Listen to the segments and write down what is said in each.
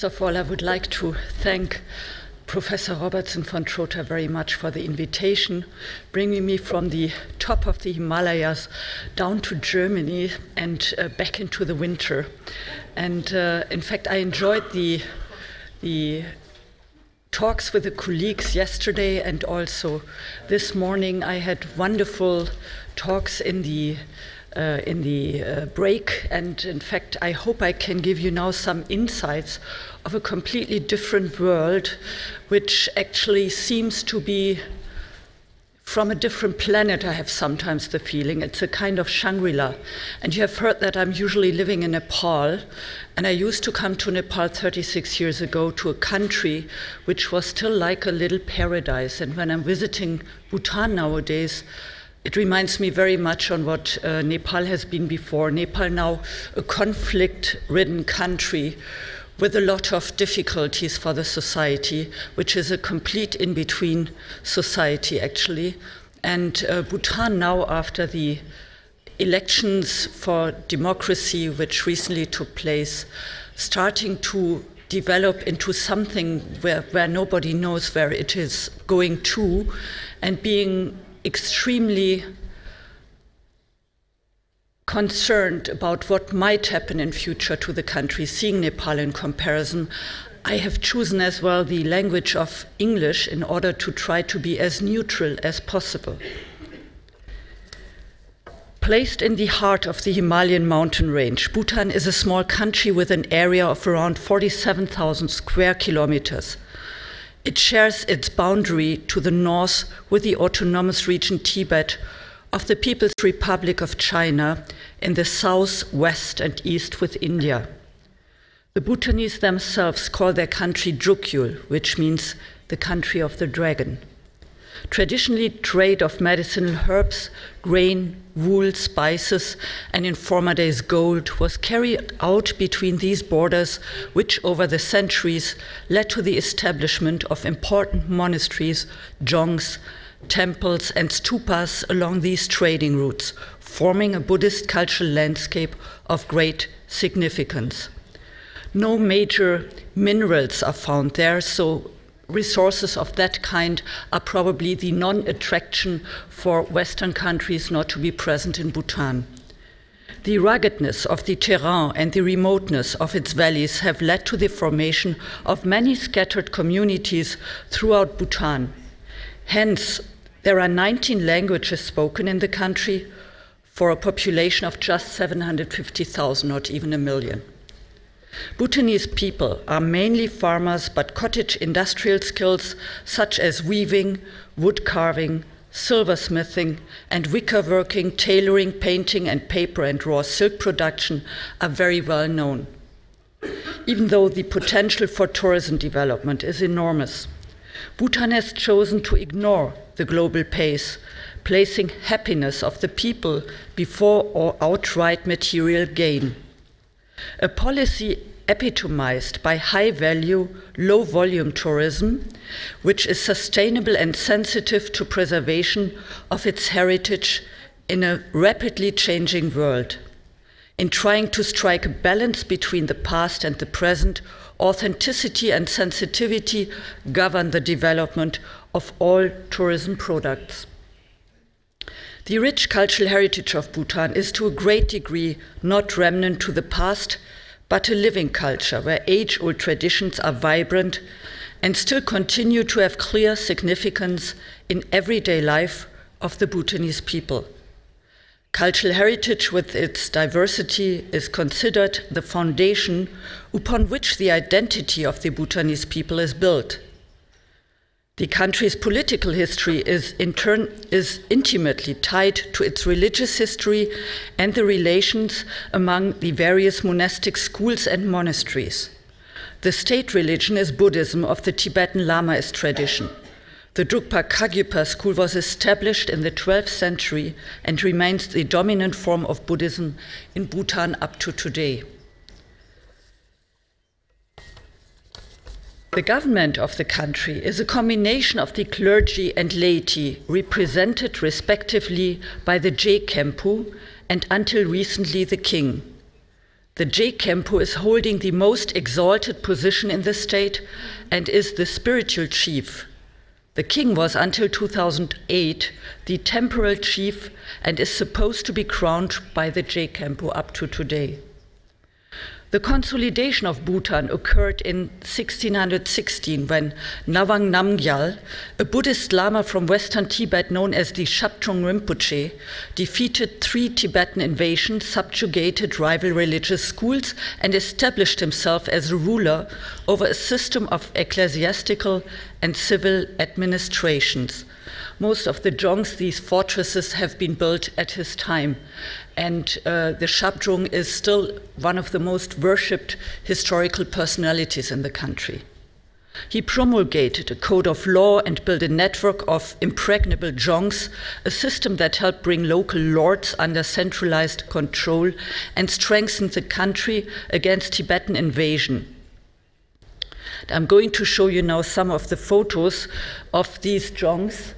First of all, I would like to thank Professor Robertson von Trotha very much for the invitation, bringing me from the top of the Himalayas down to Germany and uh, back into the winter. And uh, in fact, I enjoyed the, the talks with the colleagues yesterday and also this morning. I had wonderful talks in the uh, in the uh, break, and in fact, I hope I can give you now some insights of a completely different world, which actually seems to be from a different planet, I have sometimes the feeling. It's a kind of Shangri La. And you have heard that I'm usually living in Nepal. And I used to come to Nepal 36 years ago to a country which was still like a little paradise. And when I'm visiting Bhutan nowadays, it reminds me very much on what uh, Nepal has been before. Nepal now a conflict-ridden country with a lot of difficulties for the society, which is a complete in-between society actually. And uh, Bhutan now, after the elections for democracy, which recently took place, starting to develop into something where, where nobody knows where it is going to, and being extremely concerned about what might happen in future to the country, seeing Nepal in comparison, I have chosen as well the language of English in order to try to be as neutral as possible. Placed in the heart of the Himalayan mountain range, Bhutan is a small country with an area of around 47,000 square kilometers. It shares its boundary to the north with the autonomous region Tibet of the People's Republic of China in the south, west, and east with India. The Bhutanese themselves call their country Drukyul, which means the country of the dragon. Traditionally, trade of medicinal herbs, grain, wool, spices, and in former days gold was carried out between these borders, which over the centuries led to the establishment of important monasteries, dzongs, temples, and stupas along these trading routes, forming a Buddhist cultural landscape of great significance. No major minerals are found there, so resources of that kind are probably the non attraction for Western countries not to be present in Bhutan. The ruggedness of the terrain and the remoteness of its valleys have led to the formation of many scattered communities throughout Bhutan. Hence, there are 19 languages spoken in the country for a population of just 750,000, not even a million. Bhutanese people are mainly farmers, but cottage industrial skills such as weaving, wood carving, silversmithing, and wicker working, tailoring, painting, and paper and raw silk production are very well known. Even though the potential for tourism development is enormous, Bhutan has chosen to ignore the global pace, placing happiness of the people before or outright material gain. A policy epitomized by high value, low volume tourism, which is sustainable and sensitive to preservation of its heritage in a rapidly changing world. In trying to strike a balance between the past and the present, authenticity and sensitivity govern the development of all tourism products. The rich cultural heritage of Bhutan is to a great degree not remnant to the past, but a living culture where age old traditions are vibrant and still continue to have clear significance in everyday life of the Bhutanese people. Cultural heritage with its diversity is considered the foundation upon which the identity of the Bhutanese people is built. The country's political history is, in turn, is intimately tied to its religious history and the relations among the various monastic schools and monasteries. The state religion is Buddhism of the Tibetan Lamaist tradition. The Drukpa Kagyupa school was established in the 12th century and remains the dominant form of Buddhism in Bhutan up to today. The government of the country is a combination of the clergy and laity, represented respectively by the Je Khenpo and until recently the king. The Je Khenpo is holding the most exalted position in the state and is the spiritual chief. The king was until 2008 the temporal chief and is supposed to be crowned by the Je Khenpo up to today. The consolidation of Bhutan occurred in 1616 when Ngawang Namgyal, a Buddhist Lama from western Tibet known as the Shabdrung Rinpoche, defeated three Tibetan invasions, subjugated rival religious schools, and established himself as a ruler over a system of ecclesiastical and civil administrations. Most of the Dzongs, these fortresses, have been built at his time. And uh, the Shabdrung is still one of the most worshipped historical personalities in the country. He promulgated a code of law and built a network of impregnable dzongs, a system that helped bring local lords under centralized control and strengthened the country against Tibetan invasion. I'm going to show you now some of the photos of these dzongs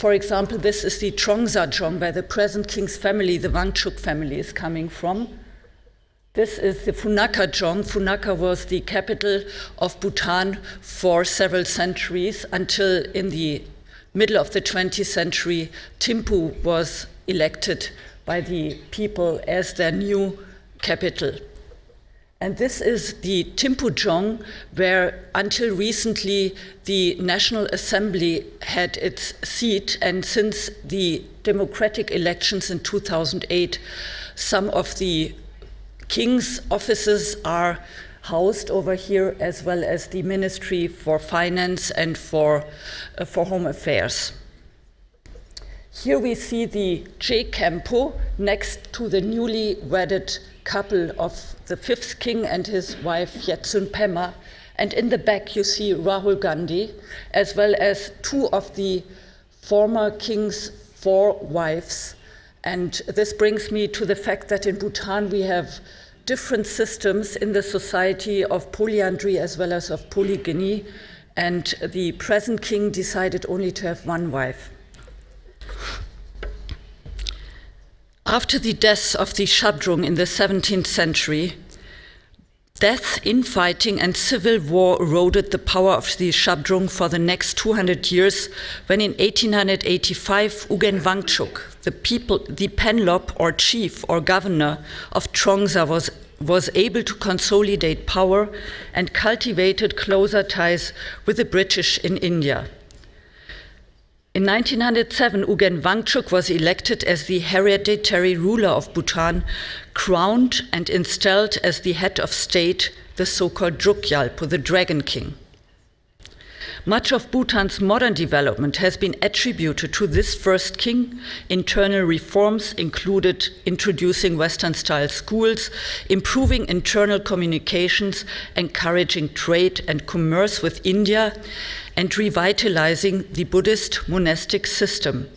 for example, this is the Trongsa Dzong, where the present king's family, the Wangchuk family, is coming from. This is the Punakha Dzong. Punakha was the capital of Bhutan for several centuries until in the middle of the 20th century, Thimphu was elected by the people as their new capital. And this is the Thimphu where until recently the National Assembly had its seat, and since the democratic elections in 2008, some of the king's offices are housed over here, as well as the Ministry for Finance and for, uh, for Home Affairs. Here we see the Je Khenpo next to the newly wedded couple of the fifth king and his wife Jetsun Pema. And in the back, you see Rahul Gandhi, as well as two of the former king's four wives. And this brings me to the fact that in Bhutan we have different systems in the society of polyandry as well as of polygyny. And the present king decided only to have one wife. After the death of the Shabdrung in the 17th century, death, infighting, and civil war eroded the power of the Shabdrung for the next 200 years when in 1885 Ugen Wangchuk, the, people, the penlop or chief or governor of Trongsa, was, was able to consolidate power and cultivated closer ties with the British in India. In 1907, Ugen Wangchuk was elected as the hereditary ruler of Bhutan, crowned and installed as the head of state, the so called Druk Gyalpo, the Dragon King. Much of Bhutan's modern development has been attributed to this first king. Internal reforms included introducing Western style schools, improving internal communications, encouraging trade and commerce with India, and revitalizing the Buddhist monastic system.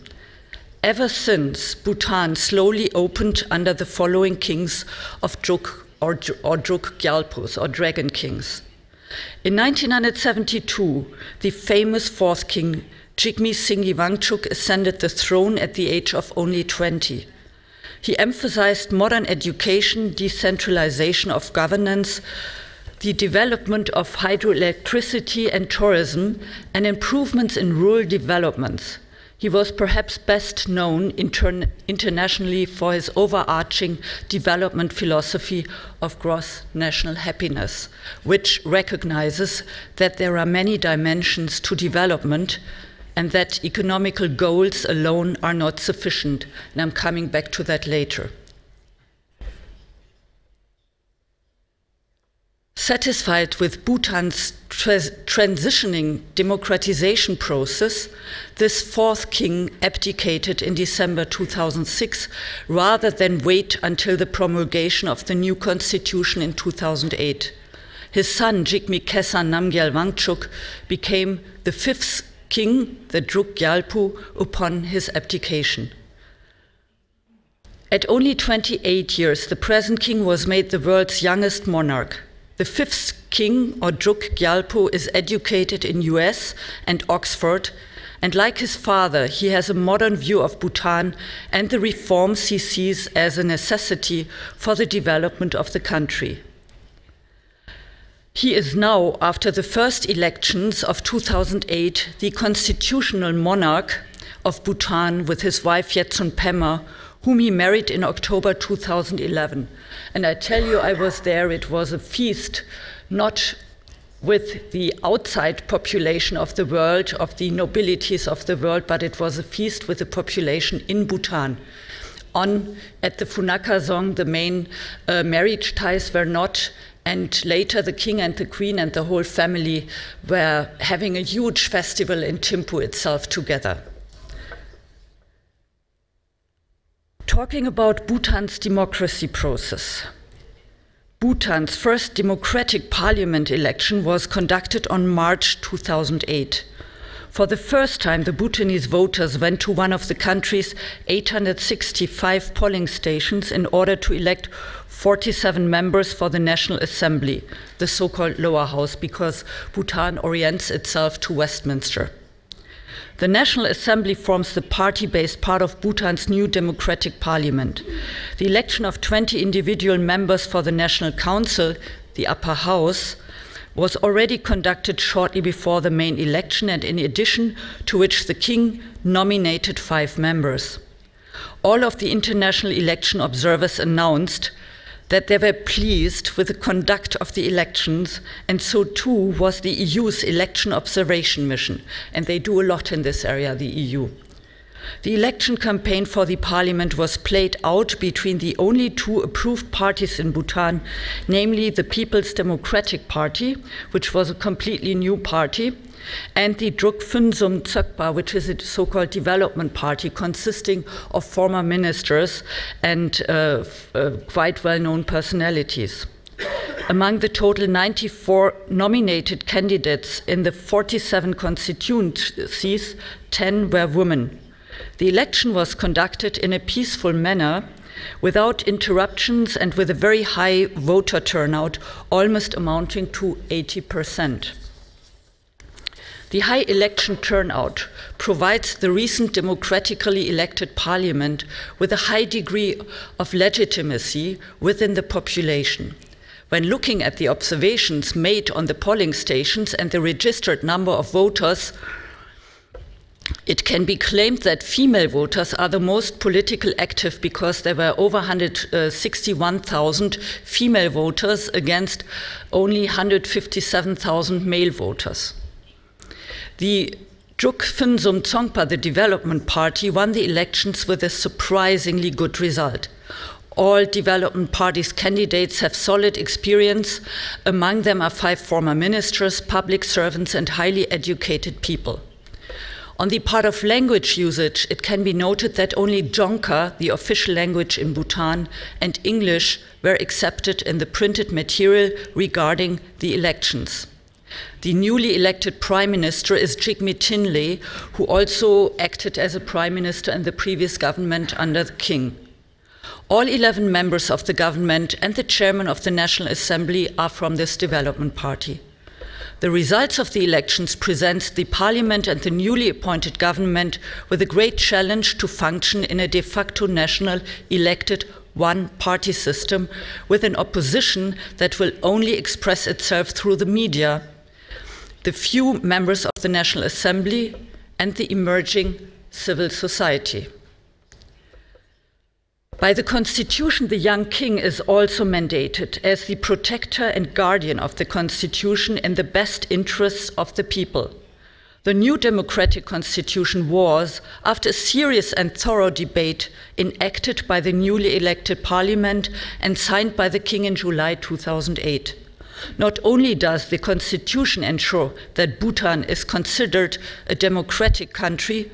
Ever since, Bhutan slowly opened under the following kings of Druk or, or Druk Gyalpos or dragon kings. In 1972, the famous fourth king, Jigme Singye Wangchuk, ascended the throne at the age of only 20. He emphasized modern education, decentralization of governance, the development of hydroelectricity and tourism, and improvements in rural developments. He was perhaps best known intern- internationally for his overarching development philosophy of gross national happiness, which recognizes that there are many dimensions to development and that economical goals alone are not sufficient. And I'm coming back to that later. Satisfied with Bhutan's tra- transitioning democratization process, this fourth king abdicated in December 2006 rather than wait until the promulgation of the new constitution in 2008. His son, Jigme Khesar Namgyal Wangchuk, became the fifth king, the Druk Gyalpo, upon his abdication. At only 28 years, the present king was made the world's youngest monarch. The fifth king, or Druk Gyalpo, is educated in US and Oxford And like his father, he has a modern view of Bhutan and the reforms he sees as a necessity for the development of the country. He is now, after the first elections of 2008, the constitutional monarch of Bhutan with his wife Jetsun Pema, whom he married in October 2011. And I tell you, I was there, it was a feast, not with the outside population of the world, of the nobilities of the world, but it was a feast with the population in Bhutan. On at the Punakha Dzong, the main uh, marriage ties were not and later, the king and the queen and the whole family were having a huge festival in Thimphu itself together. Talking about Bhutan's democracy process. Bhutan's first democratic parliament election was conducted on March 2008. For the first time, the Bhutanese voters went to one of the country's 865 polling stations in order to elect 47 members for the National Assembly, the so called lower house, because Bhutan orients itself to Westminster. The National Assembly forms the party based part of Bhutan's new democratic parliament. The election of 20 individual members for the National Council, the upper house, was already conducted shortly before the main election, and in addition to which the king nominated five members. All of the international election observers announced that they were pleased with the conduct of the elections, and so too was the EU's election observation mission. And they do a lot in this area, the EU. The election campaign for the parliament was played out between the only two approved parties in Bhutan, namely the People's Democratic Party, which was a completely new party, and the Druk Phuensum Tshogpa, which is a so called development party consisting of former ministers and uh, uh, quite well known personalities. Among the total 94 nominated candidates in the 47 constituencies, 10 were women. The election was conducted in a peaceful manner without interruptions and with a very high voter turnout, almost amounting to 80 percent. The high election turnout provides the recent democratically elected parliament with a high degree of legitimacy within the population. When looking at the observations made on the polling stations and the registered number of voters, it can be claimed that female voters are the most political active because there were over 161,000 female voters against only 157,000 male voters. The Druk Phuensum Tshogpa, the Development Party, won the elections with a surprisingly good result. All development parties' candidates have solid experience. Among them are five former ministers, public servants, and highly educated people. On the part of language usage, it can be noted that only Dzongkha, the official language in Bhutan, and English were accepted in the printed material regarding the elections. The newly elected prime minister is Jigme Thinley, who also acted as a prime minister in the previous government under the king. All 11 members of the government and the chairman of the National Assembly are from this development party. The results of the elections present the parliament and the newly appointed government with a great challenge to function in a de facto national elected one party system with an opposition that will only express itself through the media the few members of the National Assembly, and the emerging civil society. By the Constitution, the young king is also mandated as the protector and guardian of the Constitution in the best interests of the people. The new democratic constitution was, after a serious and thorough debate, enacted by the newly elected parliament and signed by the king in July 2008. Not only does the constitution ensure that Bhutan is considered a democratic country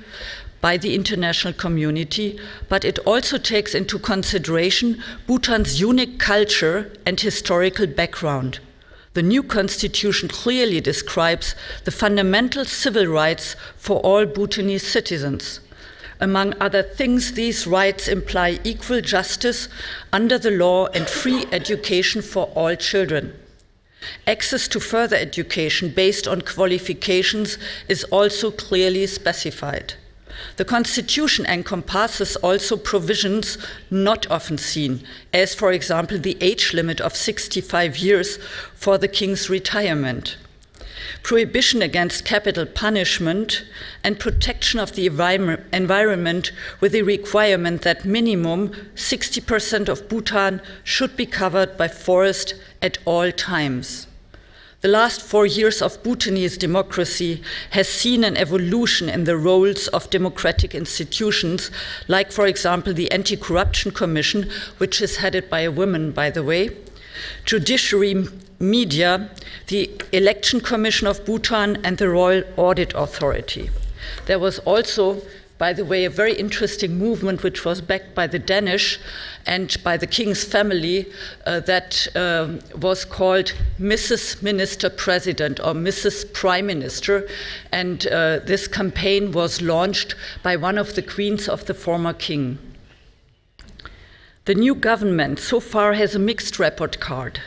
by the international community, but it also takes into consideration Bhutan's unique culture and historical background. The new constitution clearly describes the fundamental civil rights for all Bhutanese citizens. Among other things, these rights imply equal justice under the law and free education for all children. Access to further education based on qualifications is also clearly specified. The Constitution encompasses also provisions not often seen, as, for example, the age limit of 65 years for the king's retirement, prohibition against capital punishment, and protection of the environment with the requirement that minimum 60% of Bhutan should be covered by forest at all times. The last four years of Bhutanese democracy has seen an evolution in the roles of democratic institutions, like, for example, the Anti Corruption Commission, which is headed by a woman, by the way, judiciary, media, the Election Commission of Bhutan, and the Royal Audit Authority. There was also by the way, a very interesting movement which was backed by the Danish and by the king's family uh, that um, was called Mrs. Minister President or Mrs. Prime Minister. And uh, this campaign was launched by one of the queens of the former king. The new government so far has a mixed report card.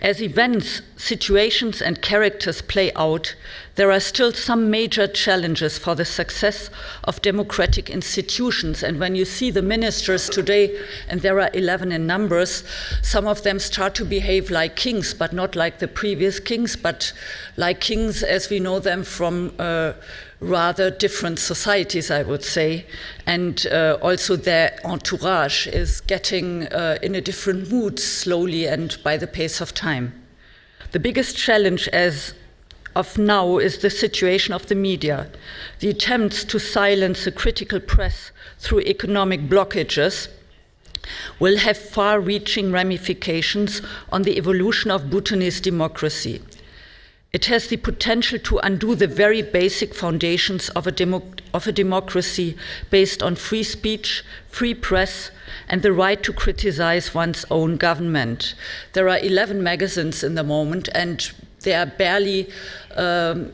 As events, situations, and characters play out, there are still some major challenges for the success of democratic institutions. And when you see the ministers today, and there are 11 in numbers, some of them start to behave like kings, but not like the previous kings, but like kings as we know them from. Uh, rather different societies, I would say, and uh, also their entourage is getting uh, in a different mood slowly and by the pace of time. The biggest challenge as of now is the situation of the media. The attempts to silence the critical press through economic blockages will have far reaching ramifications on the evolution of Bhutanese democracy. It has the potential to undo the very basic foundations of a, demo- of a, democracy based on free speech, free press, and the right to criticize one's own government. There are 11 magazines in the moment, and they are barely um,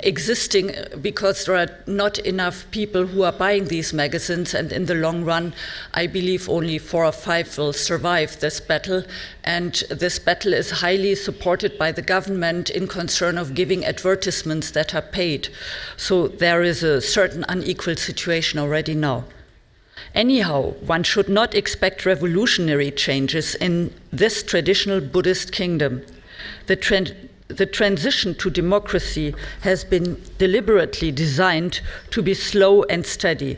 existing because there are not enough people who are buying these magazines, and in the long run, I believe only four or five will survive this battle. And this battle is highly supported by the government in concern of giving advertisements that are paid. So there is a certain unequal situation already now. Anyhow, one should not expect revolutionary changes in this traditional Buddhist kingdom. The the transition to democracy has been deliberately designed to be slow and steady.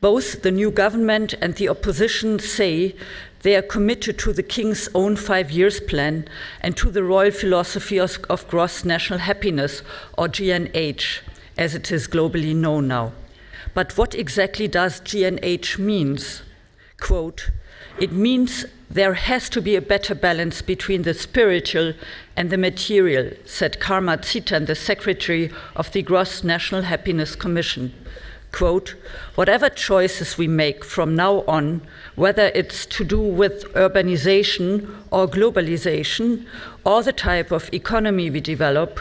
Both the new government and the opposition say they are committed to the king's own five years plan and to the royal philosophy of, of gross national happiness, or GNH, as it is globally known now. But what exactly does GNH means? Quote, it means there has to be a better balance between the spiritual and the material, said Karma Tshiteem, the secretary of the Gross National Happiness Commission. Quote, whatever choices we make from now on, whether it's to do with urbanization or globalization, or the type of economy we develop,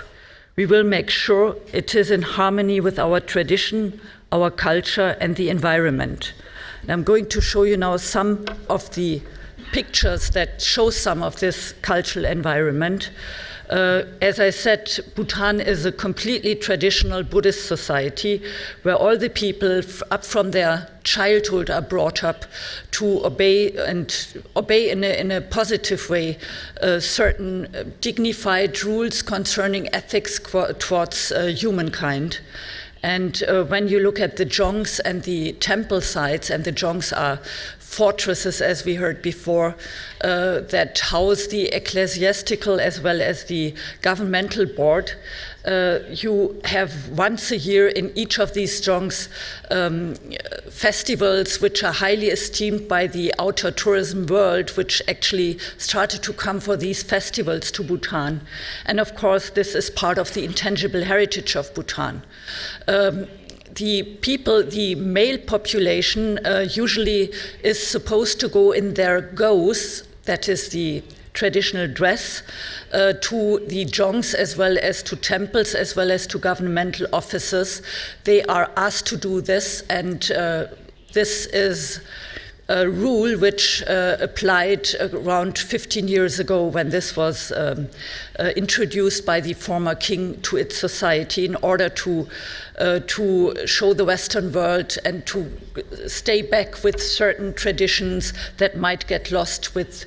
we will make sure it is in harmony with our tradition, our culture, and the environment. And I'm going to show you now some of the pictures that show some of this cultural environment. Uh, as I said, Bhutan is a completely traditional Buddhist society where all the people, f- up from their childhood, are brought up to obey and obey in a, in a positive way uh, certain uh, dignified rules concerning ethics towards uh, humankind. And uh, when you look at the dzongs and the temple sites, and the dzongs are fortresses, as we heard before, uh, that house the ecclesiastical as well as the governmental board. Uh, you have once a year in each of these dzongs um, festivals which are highly esteemed by the outer tourism world, which actually started to come for these festivals to Bhutan. And of course, this is part of the intangible heritage of Bhutan. Um, the people, the male population, uh, usually is supposed to go in their ghos, that is the traditional dress, uh, to the dzongs as well as to temples as well as to governmental offices. They are asked to do this, and uh, this is a rule which uh, applied around 15 years ago when this was um, uh, introduced by the former king to its society in order to uh, to show the Western world and to stay back with certain traditions that might get lost with,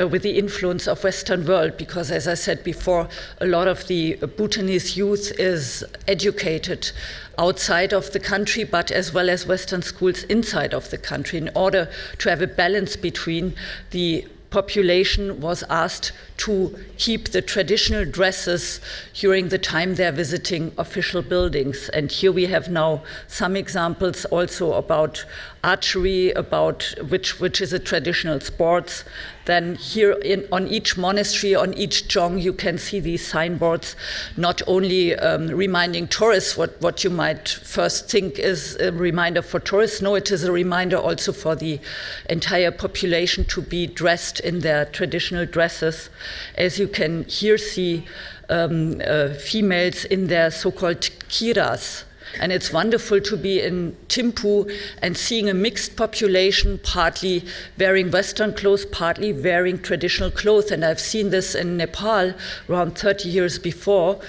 uh, with the influence of Western world. Because, as I said before, a lot of the Bhutanese youth is educated outside of the country, but as well as Western schools inside of the country, in order to have a balance between the population was asked to keep the traditional dresses during the time they're visiting official buildings. And here we have now some examples also about archery, about which, which is a traditional sports. Then here in, on each monastery, on each dzong, you can see these signboards, not only um, reminding tourists what, what you might first think is a reminder for tourists. No, it is a reminder also for the entire population to be dressed in their traditional dresses as you can here see um, uh, females in their so-called kiras. And it's wonderful to be in Thimphu and seeing a mixed population, partly wearing Western clothes, partly wearing traditional clothes. And I've seen this in Nepal around 30 years before.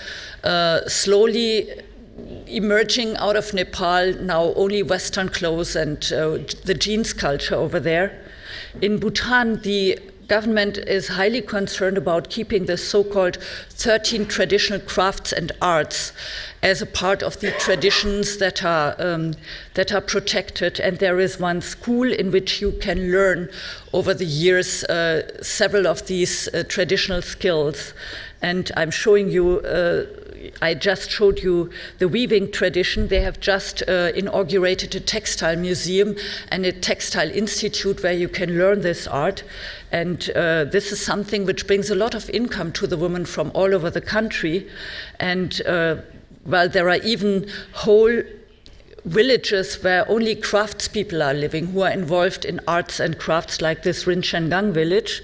Uh, slowly emerging out of Nepal, now only Western clothes and uh, the jeans culture over there. In Bhutan, the government is highly concerned about keeping the so-called 13 traditional crafts and arts as a part of the traditions that are um, that are protected. And there is one school in which you can learn over the years uh, several of these uh, traditional skills. And I'm showing you. Uh, I just showed you the weaving tradition. They have just uh, inaugurated a textile museum and a textile institute where you can learn this art. And uh, this is something which brings a lot of income to the women from all over the country. And uh, well, there are even whole villages where only craftspeople are living who are involved in arts and crafts, like this Rinchengang village.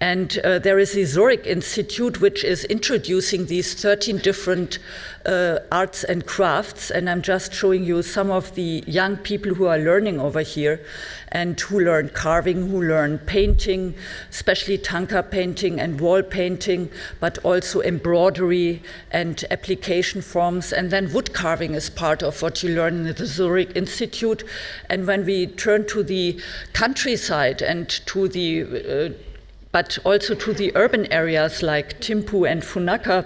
And uh, there is the Zorig Institute, which is introducing these 13 different uh, arts and crafts. And I'm just showing you some of the young people who are learning over here and who learn carving, who learn painting, especially thangka painting and wall painting, but also embroidery and application forms. And then wood carving is part of what you learn in the Zorig Institute. And when we turn to the countryside and to the uh, but also to the urban areas like Thimphu and Punakha,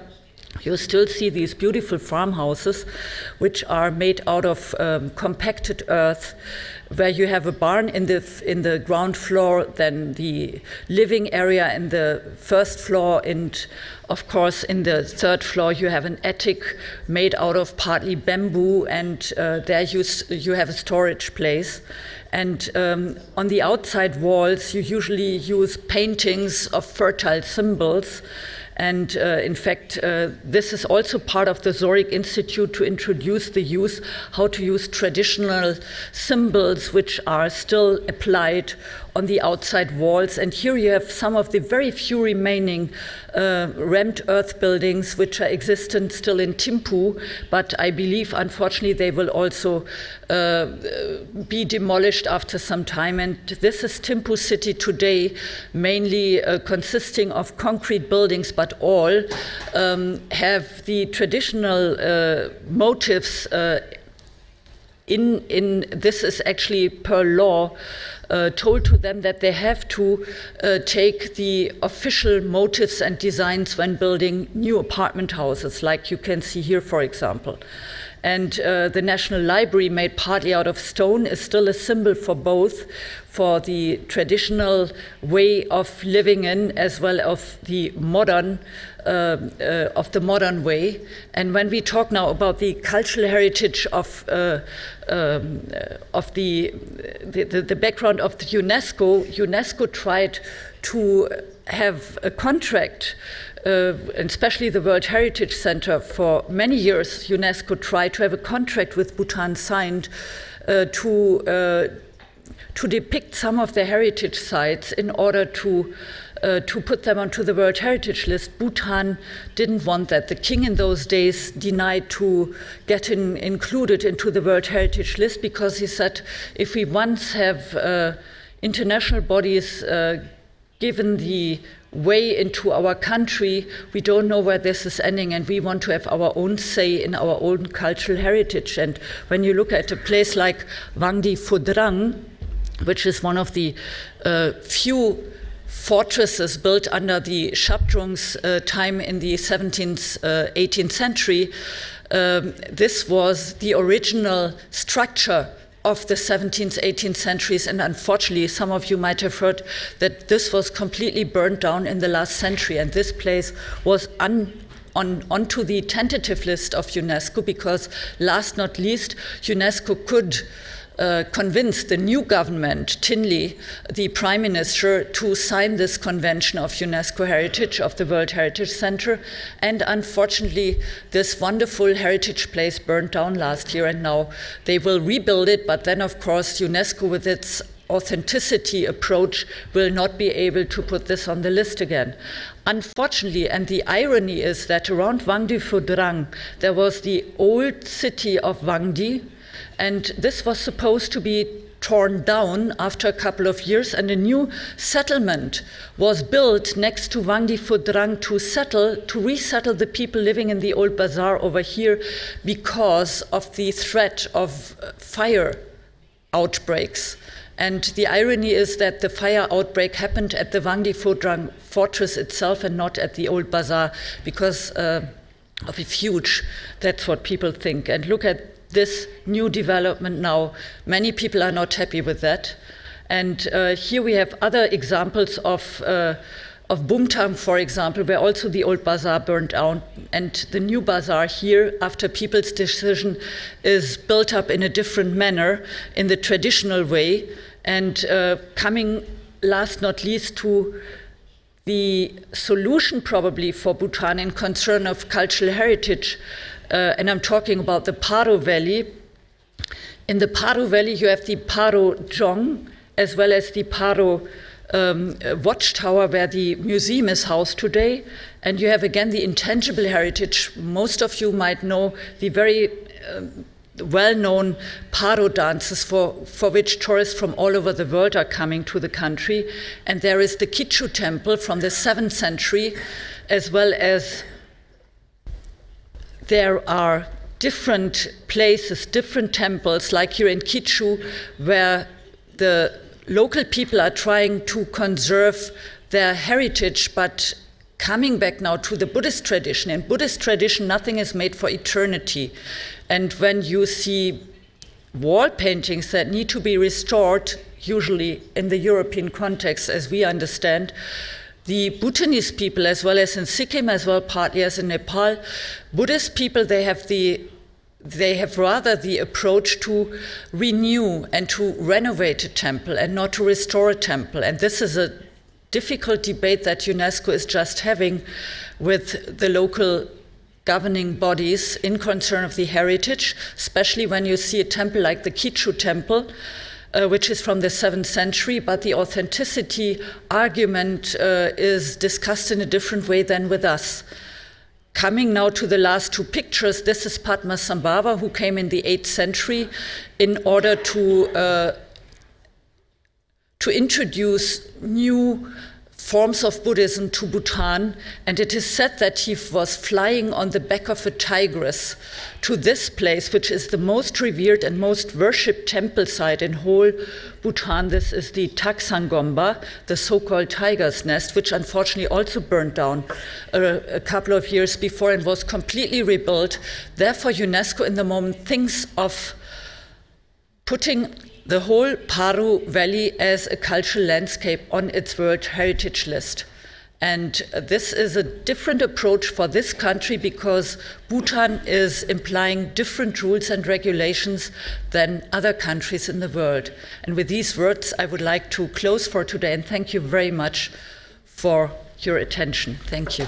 you still see these beautiful farmhouses, which are made out of um, compacted earth, where you have a barn in the in the ground floor, then the living area in the first floor, and of course in the third floor you have an attic made out of partly bamboo, and uh, there you you have a storage place. And um, on the outside walls, you usually use paintings of fertile symbols. And uh, in fact, uh, this is also part of the Zorig Institute to introduce the use, how to use traditional symbols which are still applied on the outside walls. And here you have some of the very few remaining uh, rammed earth buildings which are existent still in Thimphu, but I believe, unfortunately, they will also uh, be demolished after some time. And this is Thimphu city today, mainly uh, consisting of concrete buildings, but all um, have the traditional uh, motifs uh, in, in this is actually per law uh, told to them that they have to uh, take the official motives and designs when building new apartment houses, like you can see here, for example. And uh, the National Library, made partly out of stone, is still a symbol for both, for the traditional way of living in as well as the modern uh, uh, of the modern way. And when we talk now about the cultural heritage of uh, um, of the, the, the background of the UNESCO, UNESCO tried to have a contract uh, especially the World Heritage Center, for many years, UNESCO tried to have a contract with Bhutan signed uh, to, uh, to depict some of the heritage sites in order to. Uh, to put them onto the World Heritage List, Bhutan didn't want that. The king in those days denied to get in, included into the World Heritage List because he said if we once have uh, international bodies uh, given the way into our country, we don't know where this is ending, and we want to have our own say in our own cultural heritage. And when you look at a place like Wangdue Phodrang, which is one of the uh, few fortresses built under the Shabdrung's uh, time in the 17th, uh, 18th century, um, this was the original structure of the 17th, 18th centuries, and unfortunately, some of you might have heard that this was completely burned down in the last century, and this place was un on, onto the tentative list of UNESCO because, last not least, UNESCO could uh, convinced the new government, Thinley, the prime minister, to sign this convention of UNESCO heritage, of the World Heritage Center. And unfortunately, this wonderful heritage place burned down last year, and now they will rebuild it. But then, of course, UNESCO, with its authenticity approach will not be able to put this on the list again. Unfortunately, and the irony is that around Wangdue Phodrang, there was the old city of Wangdi, and this was supposed to be torn down after a couple of years, and a new settlement was built next to Wangdue Phodrang to settle, to resettle the people living in the old bazaar over here because of the threat of uh, fire outbreaks. And the irony is that the fire outbreak happened at the Wangdue Phodrang fortress itself and not at the old bazaar because uh, of its huge. That's what people think. And look at this new development now. Many people are not happy with that. And uh, here we have other examples of, uh, of Bumthang, for example, where also the old bazaar burned down. And the new bazaar here, after people's decision, is built up in a different manner, in the traditional way. And uh, coming last not least to the solution probably for Bhutan in concern of cultural heritage uh, and I'm talking about the Paro Valley. In the Paro Valley, you have the Paro Dzong as well as the Paro um, watchtower where the museum is housed today. And you have again the intangible heritage. Most of you might know the very uh, well known Paro dances for, for which tourists from all over the world are coming to the country. And there is the Kyichu temple from the 7th century, as well as there are different places, different temples, like here in Kyichu, where the local people are trying to conserve their heritage, but coming back now to the Buddhist tradition. In Buddhist tradition, nothing is made for eternity. And when you see wall paintings that need to be restored, usually in the European context, as we understand, the Bhutanese people, as well as in Sikkim, as well partly as in Nepal, Buddhist people, they have the they have rather the approach to renew and to renovate a temple and not to restore a temple. And this is a difficult debate that UNESCO is just having with the local governing bodies in concern of the heritage, especially when you see a temple like the Kyichu temple, uh, which is from the 7th century, but the authenticity argument uh, is discussed in a different way than with us. Coming now to the last two pictures, this is Padmasambhava, who came in the 8th century in order to, uh, to introduce new forms of Buddhism to Bhutan, and it is said that he was flying on the back of a tigress to this place, which is the most revered and most worshipped temple site in whole Bhutan. This is the Taksangomba, the so called tiger's nest, which unfortunately also burned down a, a couple of years before and was completely rebuilt. Therefore, UNESCO in the moment thinks of putting the whole Paro Valley as a cultural landscape on its World Heritage List. And this is a different approach for this country because Bhutan is implying different rules and regulations than other countries in the world. And with these words, I would like to close for today and thank you very much for your attention. Thank you.